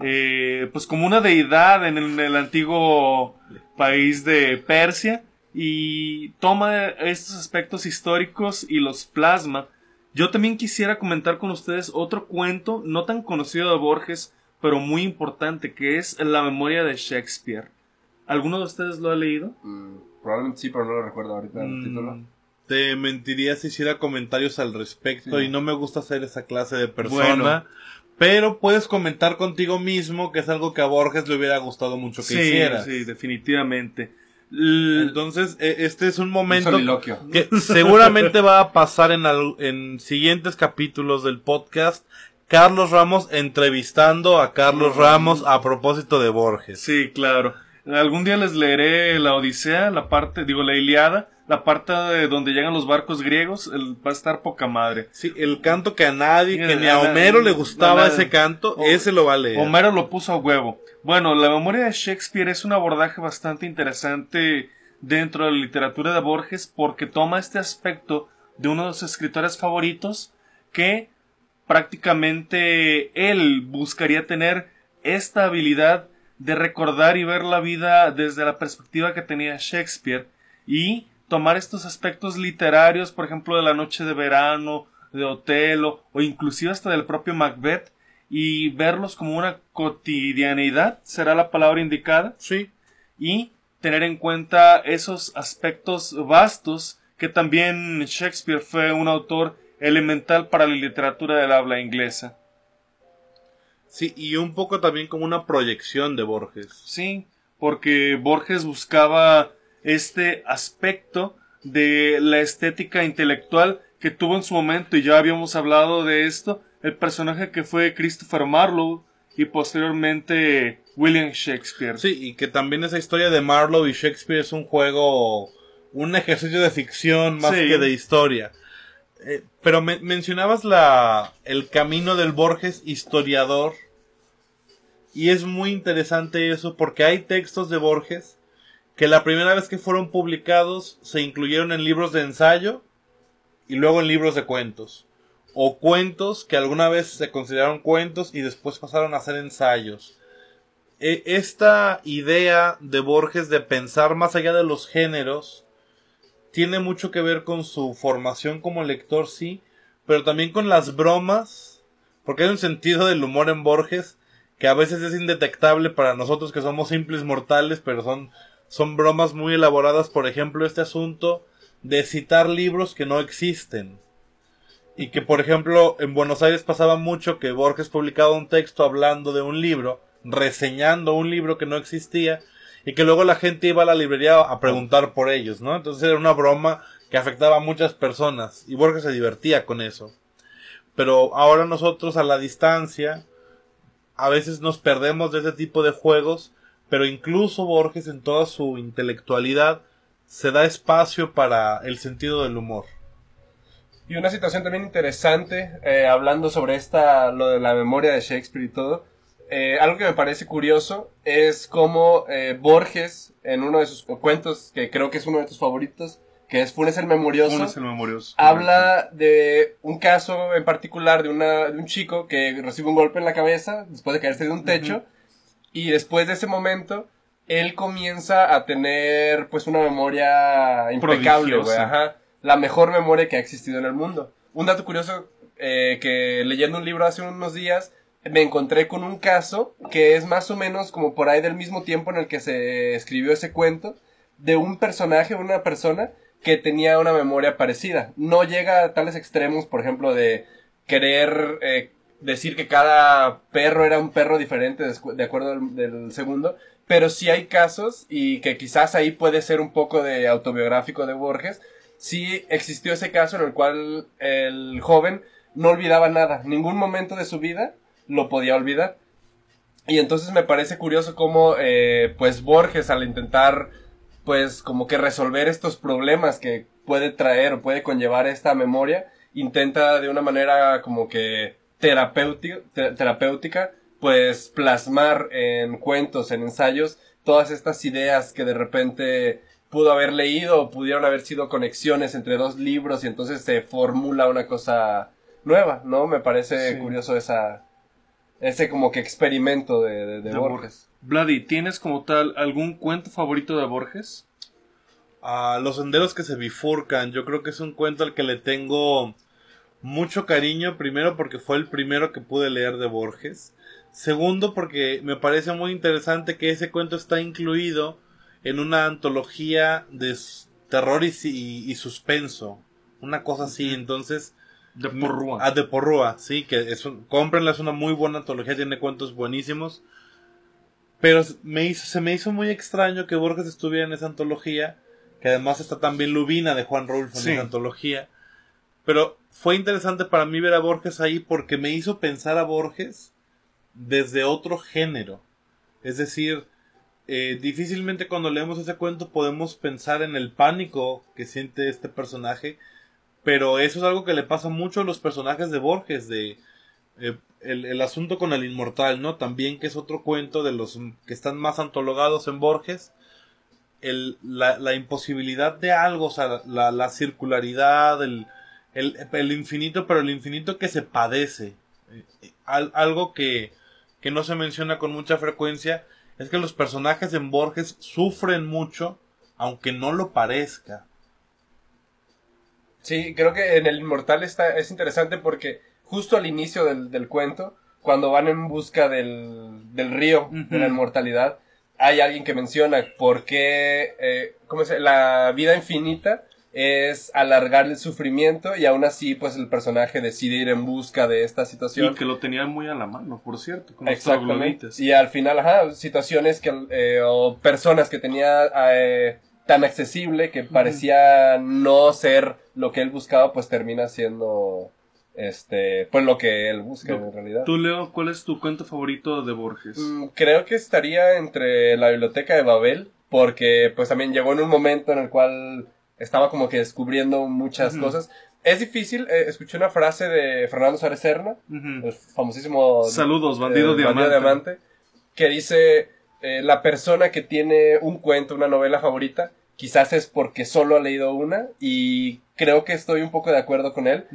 eh, pues como una deidad en el, en el antiguo país de Persia, y toma estos aspectos históricos y los plasma. Yo también quisiera comentar con ustedes otro cuento no tan conocido de Borges, pero muy importante, que es La memoria de Shakespeare. ¿Alguno de ustedes lo ha leído? Mm, probablemente sí, pero no lo recuerdo ahorita el Mm, título. Te mentiría si hiciera comentarios al respecto Sí. y no me gusta ser esa clase de persona. Bueno. Pero puedes comentar contigo mismo que es algo que a Borges le hubiera gustado mucho que sí, hiciera. sí, definitivamente. Entonces, e- este es un momento que seguramente va a pasar en, al- en siguientes capítulos del podcast. Carlos Ramos entrevistando a Carlos Ramos a propósito de Borges. Sí, claro. Algún día les leeré la Odisea, la parte, digo, la Iliada, la parte de donde llegan los barcos griegos, el- va a estar poca madre. Sí, el canto que a nadie, que ni a Homero le gustaba ese canto, O- ese lo va a leer. Homero lo puso a huevo. Bueno, la memoria de Shakespeare es un abordaje bastante interesante dentro de la literatura de Borges porque toma este aspecto de uno de sus escritores favoritos que prácticamente él buscaría tener esta habilidad de recordar y ver la vida desde la perspectiva que tenía Shakespeare y tomar estos aspectos literarios, por ejemplo, de la noche de verano, de Otelo o inclusive hasta del propio Macbeth y verlos como una cotidianidad, será la palabra indicada, Sí. y tener en cuenta esos aspectos vastos que también Shakespeare fue un autor elemental para la literatura del habla inglesa. Sí, y un poco también como una proyección de Borges. Sí, porque Borges buscaba este aspecto de la estética intelectual que tuvo en su momento, y ya habíamos hablado de esto, el personaje que fue Christopher Marlowe y posteriormente William Shakespeare. Sí, y que también esa historia de Marlowe y Shakespeare es un juego, un ejercicio de ficción más Sí. que de historia. Eh, pero me- mencionabas la, el camino del Borges historiador. Y es muy interesante eso porque hay textos de Borges que la primera vez que fueron publicados se incluyeron en libros de ensayo y luego en libros de cuentos. O cuentos que alguna vez se consideraron cuentos y después pasaron a ser ensayos. E- esta idea de Borges de pensar más allá de los géneros tiene mucho que ver con su formación como lector, sí, pero también con las bromas, porque hay un sentido del humor en Borges que a veces es indetectable para nosotros que somos simples mortales, pero son, son bromas muy elaboradas, por ejemplo, este asunto de citar libros que no existen. Y que, por ejemplo, en Buenos Aires pasaba mucho que Borges publicaba un texto hablando de un libro, reseñando un libro que no existía, y que luego la gente iba a la librería a preguntar por ellos, ¿no? Entonces era una broma que afectaba a muchas personas, y Borges se divertía con eso. Pero ahora nosotros a la distancia, a veces nos perdemos de ese tipo de juegos, pero incluso Borges en toda su intelectualidad se da espacio para el sentido del humor. Y una situación también interesante, eh, hablando sobre esta, lo de la memoria de Shakespeare y todo, eh, algo que me parece curioso es cómo eh, Borges, en uno de sus cuentos, que creo que es uno de tus favoritos, que es Funes el Memorioso, el memorioso. habla de un caso en particular de, una, de un chico que recibe un golpe en la cabeza después de caerse de un techo y después de ese momento él comienza a tener pues una memoria impecable, güey, ajá, la mejor memoria que ha existido en el mundo. Un dato curioso eh, que leyendo un libro hace unos días me encontré con un caso que es más o menos como por ahí del mismo tiempo en el que se escribió ese cuento de un personaje, una persona que tenía una memoria parecida. No llega a tales extremos, por ejemplo, de querer eh, decir que cada perro era un perro diferente de acuerdo al- del segundo, pero sí hay casos y que quizás ahí puede ser un poco de autobiográfico de Borges. Sí existió ese caso en el cual el joven no olvidaba nada, ningún momento de su vida lo podía olvidar. Y entonces me parece curioso cómo, eh, pues Borges al intentar, pues como que resolver estos problemas que puede traer o puede conllevar esta memoria, intenta de una manera como que terapéutica, te- terapéutica pues plasmar en cuentos, en ensayos, todas estas ideas que de repente pudo haber leído o pudieron haber sido conexiones entre dos libros y entonces se formula una cosa nueva, ¿no? Me parece Sí. curioso esa, ese como que experimento de, de- de De Borges. Bloody, ¿tienes como tal algún cuento favorito de Borges? a los senderos que se bifurcan. Yo creo que es un cuento al que le tengo mucho cariño. Primero porque fue el primero que pude leer de Borges. Segundo porque me parece muy interesante que ese cuento está incluido en una antología de terror y, y- y suspenso. Una cosa así, entonces... De Porrúa. Ah, de Porrúa, sí, que es un, cómprenla, es una muy buena antología, tiene cuentos buenísimos. Pero me hizo, se me hizo muy extraño que Borges estuviera en esa antología, que además está también Lubina de Juan Rulfo en Sí. esa antología. Pero fue interesante para mí ver a Borges ahí porque me hizo pensar a Borges desde otro género. Es decir, eh, difícilmente cuando leemos ese cuento podemos pensar en el pánico que siente este personaje, pero eso es algo que le pasa mucho a los personajes de Borges, de eh, el, el asunto con el inmortal, ¿no? También que es otro cuento de los que están más antologados en Borges, el, la, la imposibilidad de algo, o sea, la, la circularidad, el, el, el infinito, pero el infinito que se padece. Eh, al- algo que, que no se menciona con mucha frecuencia es que los personajes en Borges sufren mucho, aunque no lo parezca. Sí, creo que en el Inmortal está, es interesante porque justo al inicio del, del cuento, cuando van en busca del, del río de la inmortalidad, hay alguien que menciona por qué, eh, ¿cómo se La vida infinita es alargar el sufrimiento y aún así pues el personaje decide ir en busca de esta situación. Y que lo tenían muy a la mano, por cierto, con Exactamente. Y al final, ajá, situaciones que, eh, o personas que tenía eh, tan accesible que parecía no ser lo que él buscaba, pues termina siendo, este, pues lo que él busca en realidad. Tú, Leo, ¿cuál es tu cuento favorito de Borges? Mm, Creo que estaría entre la biblioteca de Babel, porque pues también llegó en un momento en el cual estaba como que descubriendo muchas cosas. Es difícil, eh, escuché una frase de Fernando Suárez Serna, el famosísimo Saludos, bandido eh, diamante. Diamante, que dice eh, la persona que tiene un cuento, una novela favorita, quizás es porque solo ha leído una y creo que estoy un poco de acuerdo con él.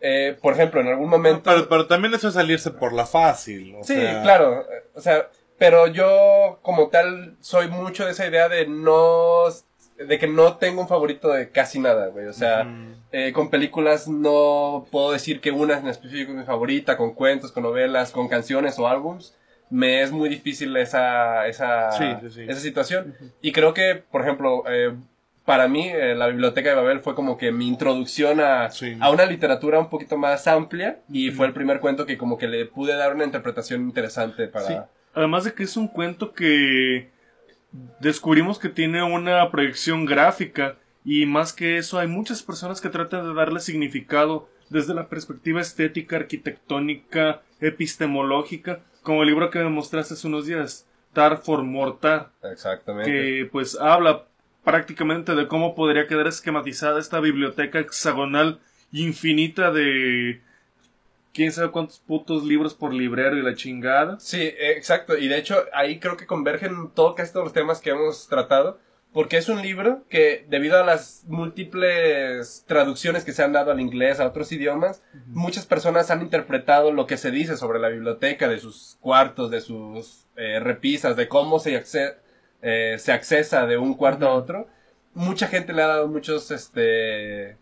Eh, por ejemplo, en algún momento... Pero, pero también eso es salirse por la fácil. o sí, sea, claro, o sea, pero yo como tal soy mucho de esa idea de no... de que no tengo un favorito de casi nada, güey, o sea... Eh, con películas no puedo decir que una en específico es mi favorita, con cuentos, con novelas, con canciones o álbums. Me es muy difícil esa, esa, Sí, sí, sí. esa situación. Y creo que, por ejemplo, eh, para mí eh, la Biblioteca de Babel fue como que mi introducción a, a una literatura un poquito más amplia y fue el primer cuento que como que le pude dar una interpretación interesante para... Sí. Además de que es un cuento que descubrimos que tiene una proyección gráfica y más que eso hay muchas personas que tratan de darle significado desde la perspectiva estética, arquitectónica, epistemológica, como el libro que me mostraste hace unos días, Tar for Mortar, Exactamente. que pues habla prácticamente de cómo podría quedar esquematizada esta biblioteca hexagonal infinita de quién sabe cuántos putos libros por librero y la chingada. Sí, exacto. Y de hecho, ahí creo que convergen todo casi todos los temas que hemos tratado. Porque es un libro que, debido a las múltiples traducciones que se han dado al inglés, a otros idiomas, muchas personas han interpretado lo que se dice sobre la biblioteca, de sus cuartos, de sus eh, repisas, de cómo se, acce- eh, se accesa de un cuarto a otro. Mucha gente le ha dado muchos, este,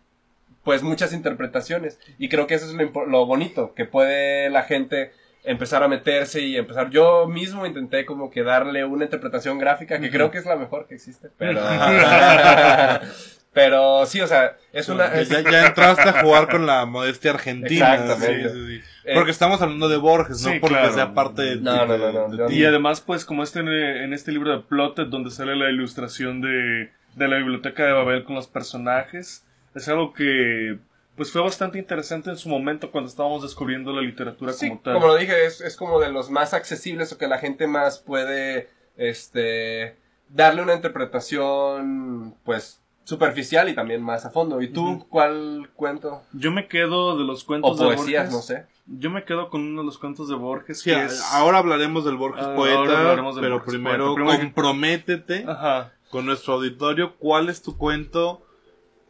pues muchas interpretaciones. Y creo que eso es lo, lo bonito, que puede la gente empezar a meterse y empezar. Yo mismo intenté como que darle una interpretación gráfica que creo que es la mejor que existe, pero... pero sí, o sea, es una... es- Ya, ya entraste a jugar con la modestia argentina. Exactamente. sí, sí, sí. Eh, Porque estamos hablando de Borges, no sí, porque claro. sea parte de, No, no, no, de. Y además, pues, como este en este libro de Plotted, donde sale la ilustración de, de la biblioteca de Babel con los personajes, es algo que, pues, fue bastante interesante en su momento cuando estábamos descubriendo la literatura Sí, como tal. como lo dije, es, es como de los más accesibles o que la gente más puede, este, darle una interpretación, pues, superficial y también más a fondo. ¿Y tú cuál cuento? Yo me quedo de los cuentos O de poesías, Borges. no sé. Yo me quedo con uno de los cuentos de Borges, Sí, que es... ahora hablaremos del Borges Ah, poeta, ahora hablaremos del pero Borges primero poeta. Comprométete Ajá. con nuestro auditorio. ¿Cuál es tu cuento?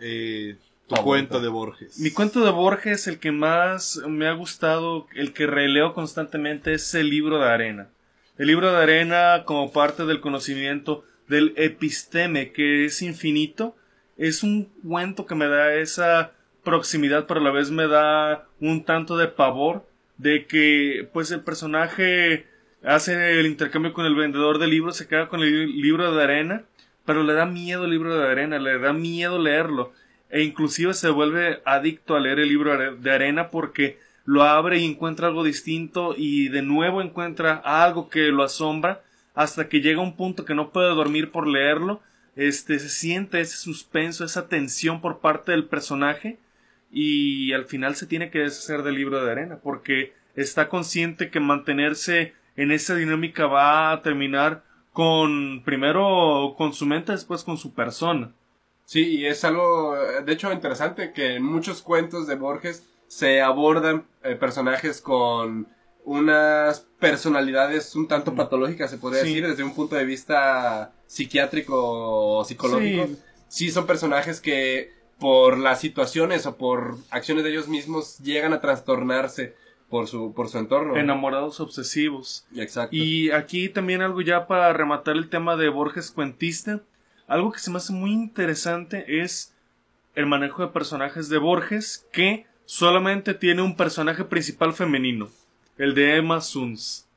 Eh, tu cuento de Borges. Mi cuento de Borges, el que más me ha gustado, el que releo constantemente, es el libro de arena. El libro de arena, como parte del conocimiento del episteme, que es infinito, es un cuento que me da esa proximidad, pero a la vez me da un tanto de pavor de que, pues, el personaje hace el intercambio con el vendedor de libros, se queda con el libro de arena, pero le da miedo el libro de arena, le da miedo leerlo. E inclusive se vuelve adicto a leer el libro de arena porque lo abre y encuentra algo distinto y de nuevo encuentra algo que lo asombra hasta que llega un punto que no puede dormir por leerlo. Este se siente ese suspenso, esa tensión por parte del personaje y al final se tiene que deshacer del libro de arena porque está consciente que mantenerse en esa dinámica va a terminar con primero con su mente, después con su persona. Sí, y es algo, de hecho, interesante que en muchos cuentos de Borges se abordan eh, personajes con unas personalidades un tanto patológicas, se podría decir, desde un punto de vista psiquiátrico o psicológico. Sí. son personajes que por las situaciones o por acciones de ellos mismos llegan a trastornarse por su, por su entorno. Enamorados obsesivos. Exacto. Y aquí también algo ya para rematar el tema de Borges cuentista. Algo que se me hace muy interesante es el manejo de personajes de Borges que solamente tiene un personaje principal femenino, el de Emma Suns.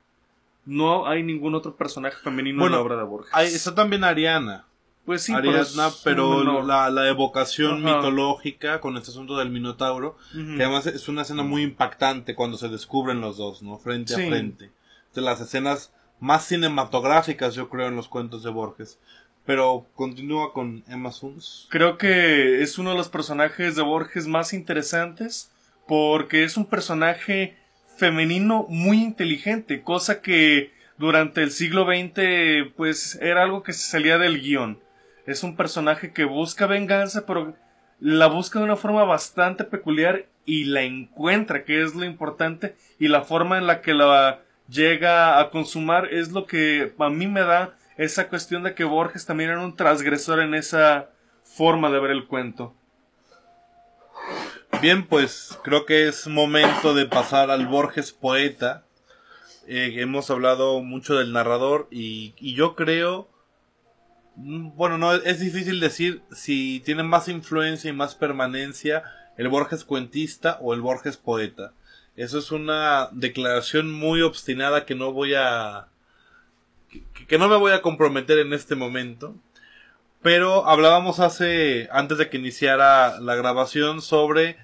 No hay ningún otro personaje femenino en la obra de Borges. está también Ariana. Pues sí, Ariadna, pero, la, la, evocación mitológica con este asunto del Minotauro, que además es una escena muy impactante cuando se descubren los dos, ¿no? Frente a frente. De las escenas más cinematográficas, yo creo, en los cuentos de Borges. Pero continúa con Emma Suns. Creo que es uno de los personajes de Borges más interesantes porque es un personaje femenino muy inteligente, cosa que durante el siglo XX pues era algo que se salía del guion. Es un personaje que busca venganza, pero la busca de una forma bastante peculiar y la encuentra, que es lo importante, y la forma en la que la llega a consumar es lo que a mí me da esa cuestión de que Borges también era un transgresor en esa forma de ver el cuento. Bien, pues creo que es momento de pasar al Borges poeta. Eh, hemos hablado mucho del narrador y, y, yo creo, bueno, no es difícil decir si tiene más influencia y más permanencia el Borges cuentista o el Borges poeta. Eso es una declaración muy obstinada que no voy a que, no me voy a comprometer en este momento. Pero hablábamos hace, antes de que iniciara la grabación, sobre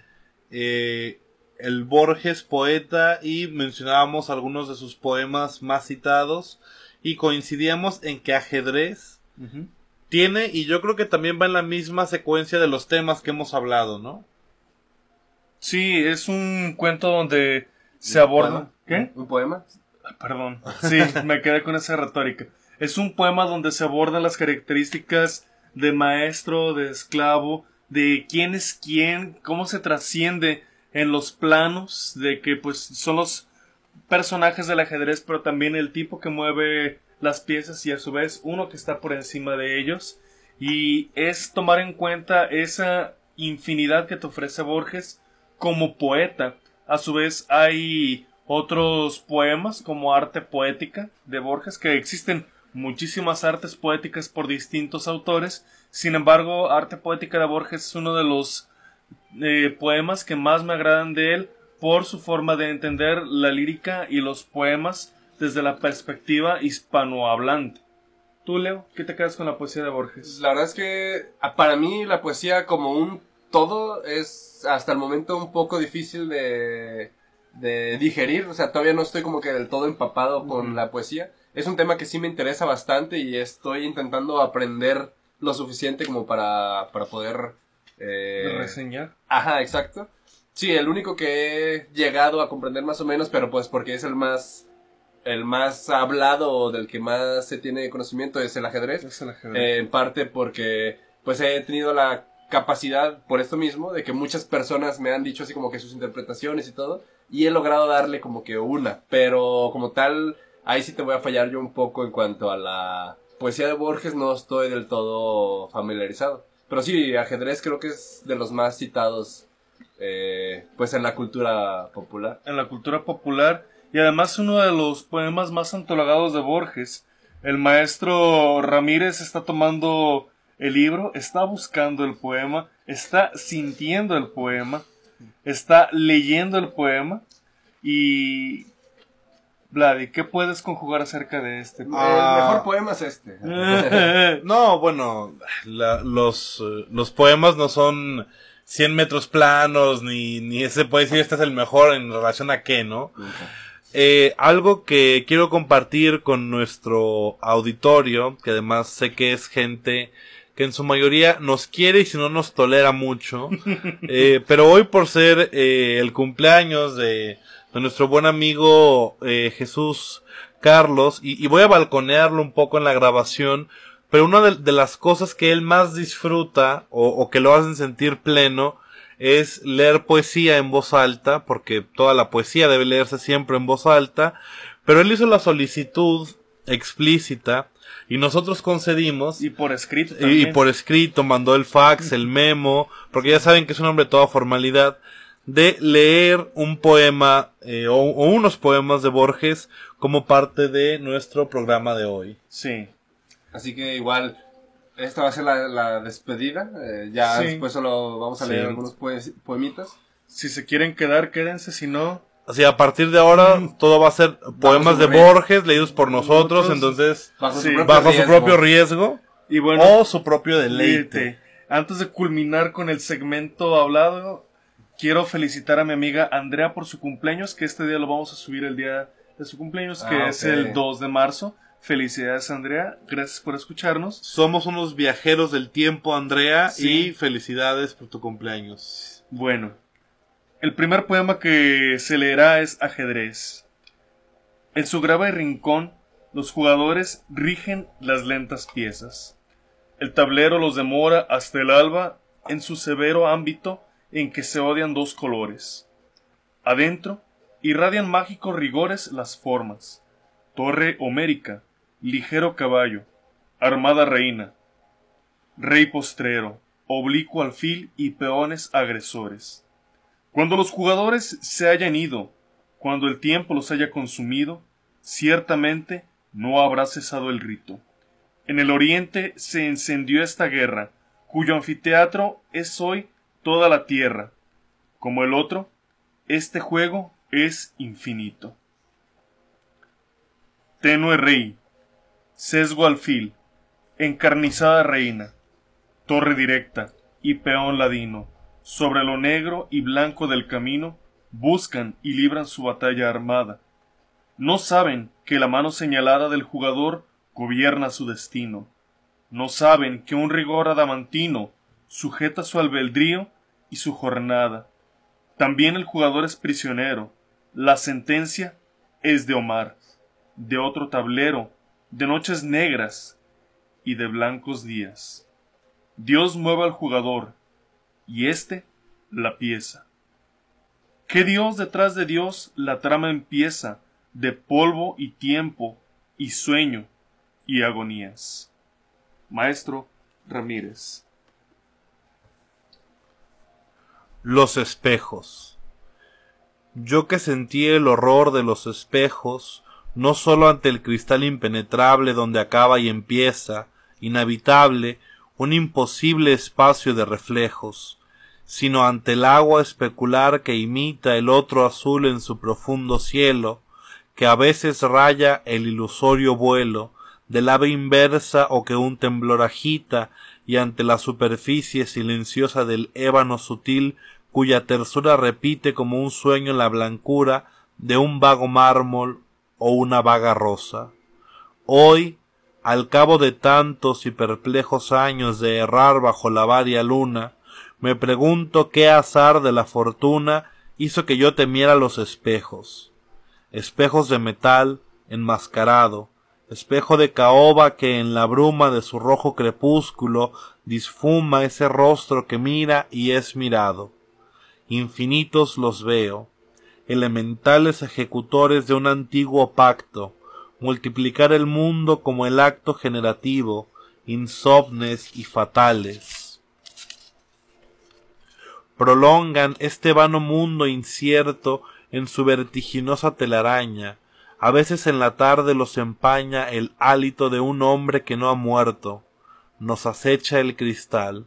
eh, el Borges poeta y mencionábamos algunos de sus poemas más citados y coincidíamos en que ajedrez tiene y yo creo que también va en la misma secuencia de los temas que hemos hablado, ¿no? Sí, es un cuento donde se aborda. ¿Qué? ¿Un poema? Perdón. Sí, me quedé con esa retórica. Es un poema donde se abordan las características de maestro, de esclavo, de quién es quién, cómo se trasciende en los planos, de que pues son los personajes del ajedrez, pero también el tipo que mueve las piezas y a su vez uno que está por encima de ellos. Y es tomar en cuenta esa infinidad que te ofrece Borges como poeta. A su vez hay otros poemas como arte poética de Borges, que existen muchísimas artes poéticas por distintos autores, sin embargo, arte poética de Borges es uno de los eh, poemas que más me agradan de él por su forma de entender la lírica y los poemas desde la perspectiva hispanohablante. Tú, Leo, ¿qué te quedas con la poesía de Borges? La verdad es que para mí la poesía como un todo es hasta el momento un poco difícil de de digerir, o sea, todavía no estoy como que del todo empapado con la poesía. Es un tema que sí me interesa bastante y estoy intentando aprender lo suficiente como para, para poder... Eh... Reseñar. Ajá, exacto. Sí, el único que he llegado a comprender más o menos, pero pues porque es el más el más hablado del que más se tiene conocimiento es el ajedrez. Es el ajedrez. Eh, en parte porque pues he tenido la capacidad por esto mismo de que muchas personas me han dicho así como que sus interpretaciones y todo y he logrado darle como que una, pero como tal, ahí sí te voy a fallar yo un poco en cuanto a la poesía de Borges, no estoy del todo familiarizado. Pero sí, ajedrez creo que es de los más citados, eh, pues en la cultura popular. En la cultura popular, y además uno de los poemas más antologados de Borges. El maestro Ramírez está tomando el libro, está buscando el poema, está sintiendo el poema, está leyendo el poema y Vladi, ¿qué puedes conjugar acerca de este? Ah. El mejor poema es este. no, bueno, la- los, eh, los poemas no son 100 metros planos, ni, ni se puede decir este es el mejor en relación a qué, ¿no? Eh, algo que quiero compartir con nuestro auditorio, que además sé que es gente que en su mayoría nos quiere y si no nos tolera mucho, eh, pero hoy por ser eh, el cumpleaños de, de nuestro buen amigo eh, Jesús Carlos, y, y voy a balconearlo un poco en la grabación, pero una de, de las cosas que él más disfruta o, o que lo hacen sentir pleno es leer poesía en voz alta, porque toda la poesía debe leerse siempre en voz alta, pero él hizo la solicitud explícita y nosotros concedimos Y por escrito y, por escrito mandó el fax, el memo, porque ya saben que es un hombre de toda formalidad, de leer un poema eh, o, o unos poemas de Borges como parte de nuestro programa de hoy. Sí. Así que igual, esta va a ser la, la despedida. eh, ya Sí. después solo vamos a leer Sí. algunos poemitas. Si se quieren quedar, quédense, si no... Así a partir de ahora todo va a ser poemas de. Borges leídos por nosotros, Nosotros, entonces Bajo Sí, su propio bajo su riesgo. propio riesgo Y bueno, o su propio deleite. Deleite. Antes de culminar con el segmento hablado, quiero felicitar a mi amiga Andrea por su cumpleaños, que este día lo vamos a subir el día de su cumpleaños, que Ah, es el 2 de marzo. Felicidades Andrea, gracias por escucharnos. Somos unos viajeros del tiempo, Andrea, Sí. y felicidades por tu cumpleaños. Bueno, el primer poema que se leerá es Ajedrez. En su grave rincón, los jugadores rigen las lentas piezas. El tablero los demora hasta el alba en su severo ámbito en que se odian dos colores. Adentro, irradian mágicos rigores las formas. Torre homérica, ligero caballo, armada reina, rey postrero, oblicuo alfil y peones agresores. Cuando los jugadores se hayan ido, cuando el tiempo los haya consumido, ciertamente no habrá cesado el rito. En el oriente se encendió esta guerra, cuyo anfiteatro es hoy toda la tierra. Como el otro, este juego es infinito. Tenue rey, sesgo alfil, encarnizada reina, torre directa y peón ladino, sobre lo negro y blanco del camino, buscan y libran su batalla armada. No saben que la mano señalada del jugador gobierna su destino. No saben que un rigor adamantino sujeta su albedrío y su jornada. También el jugador es prisionero. La sentencia es de Omar, de otro tablero, de noches negras y de blancos días. Dios mueve al jugador, y éste la pieza. ¿Qué Dios detrás de Dios la trama empieza de polvo y tiempo y sueño y agonías? Maestro Ramírez. Los espejos. Yo que sentí el horror de los espejos, no sólo ante el cristal impenetrable donde acaba y empieza, inhabitable, un imposible espacio de reflejos, sino ante el agua especular que imita el otro azul en su profundo cielo, que a veces raya el ilusorio vuelo del ave inversa o que un temblor agita y ante la superficie silenciosa del ébano sutil cuya tersura repite como un sueño la blancura de un vago mármol o una vaga rosa. Hoy, al cabo de tantos y perplejos años de errar bajo la varia luna, me pregunto qué azar de la fortuna hizo que yo temiera los espejos. Espejos de metal, enmascarado, espejo de caoba que en la bruma de su rojo crepúsculo disfuma ese rostro que mira y es mirado. Infinitos los veo, elementales ejecutores de un antiguo pacto, multiplicar el mundo como el acto generativo, insomnes y fatales. Prolongan este vano mundo incierto en su vertiginosa telaraña, a veces en la tarde los empaña el hálito de un hombre que no ha muerto, nos acecha el cristal.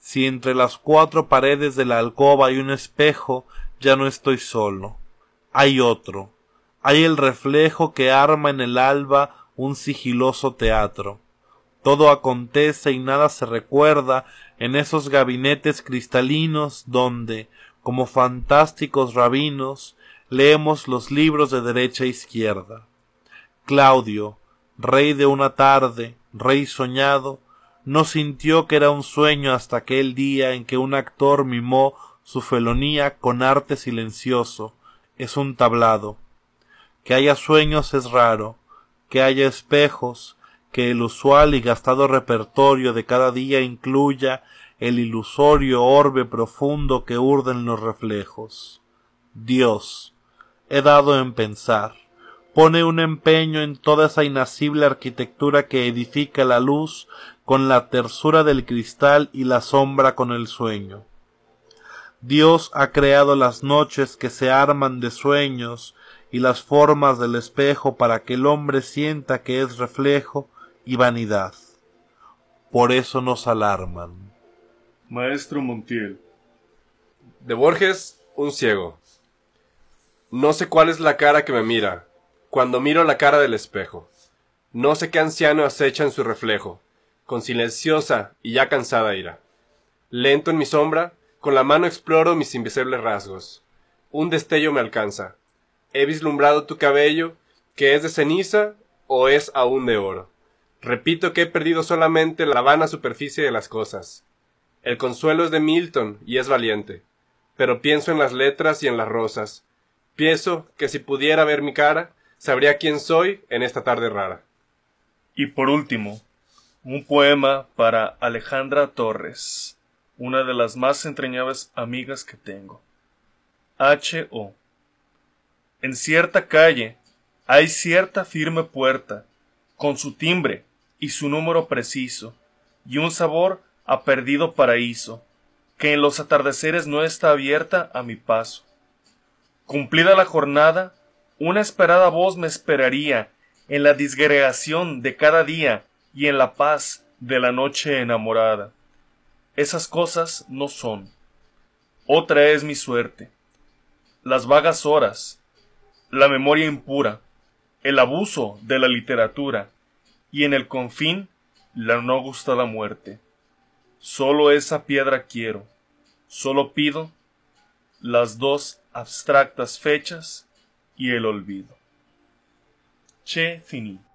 Si entre las cuatro paredes de la alcoba hay un espejo, ya no estoy solo. Hay otro, hay el reflejo que arma en el alba un sigiloso teatro. Todo acontece y nada se recuerda en esos gabinetes cristalinos donde, como fantásticos rabinos, leemos los libros de derecha e izquierda. Claudio, rey de una tarde, rey soñado, no sintió que era un sueño hasta aquel día en que un actor mimó su felonía con arte silencioso, es un tablado. Que haya sueños es raro, que haya espejos, que el usual y gastado repertorio de cada día incluya el ilusorio orbe profundo que urden los reflejos. Dios, he dado en pensar, pone un empeño en toda esa inacible arquitectura que edifica la luz con la tersura del cristal y la sombra con el sueño. Dios ha creado las noches que se arman de sueños y las formas del espejo para que el hombre sienta que es reflejo y vanidad. Por eso nos alarman. Maestro Montiel. De Borges, un ciego. No sé cuál es la cara que me mira, cuando miro la cara del espejo. No sé qué anciano acecha en su reflejo, con silenciosa y ya cansada ira. Lento en mi sombra, con la mano exploro mis invisibles rasgos. Un destello me alcanza. He vislumbrado tu cabello, que es de ceniza o es aún de oro. Repito que he perdido solamente la vana superficie de las cosas. El consuelo es de Milton y es valiente. Pero pienso en las letras y en las rosas. Pienso que si pudiera ver mi cara, sabría quién soy en esta tarde rara. Y por último, un poema para Alejandra Torres una de las más entrañables amigas que tengo. H. O. En cierta calle hay cierta firme puerta, con su timbre y su número preciso, y un sabor a perdido paraíso, que en los atardeceres no está abierta a mi paso. Cumplida la jornada, una esperada voz me esperaría en la disgregación de cada día y en la paz de la noche enamorada. Esas cosas no son. Otra es mi suerte. Las vagas horas, la memoria impura, el abuso de la literatura y en el confín la no gustada muerte. Solo esa piedra quiero, solo pido las dos abstractas fechas y el olvido. Che fini.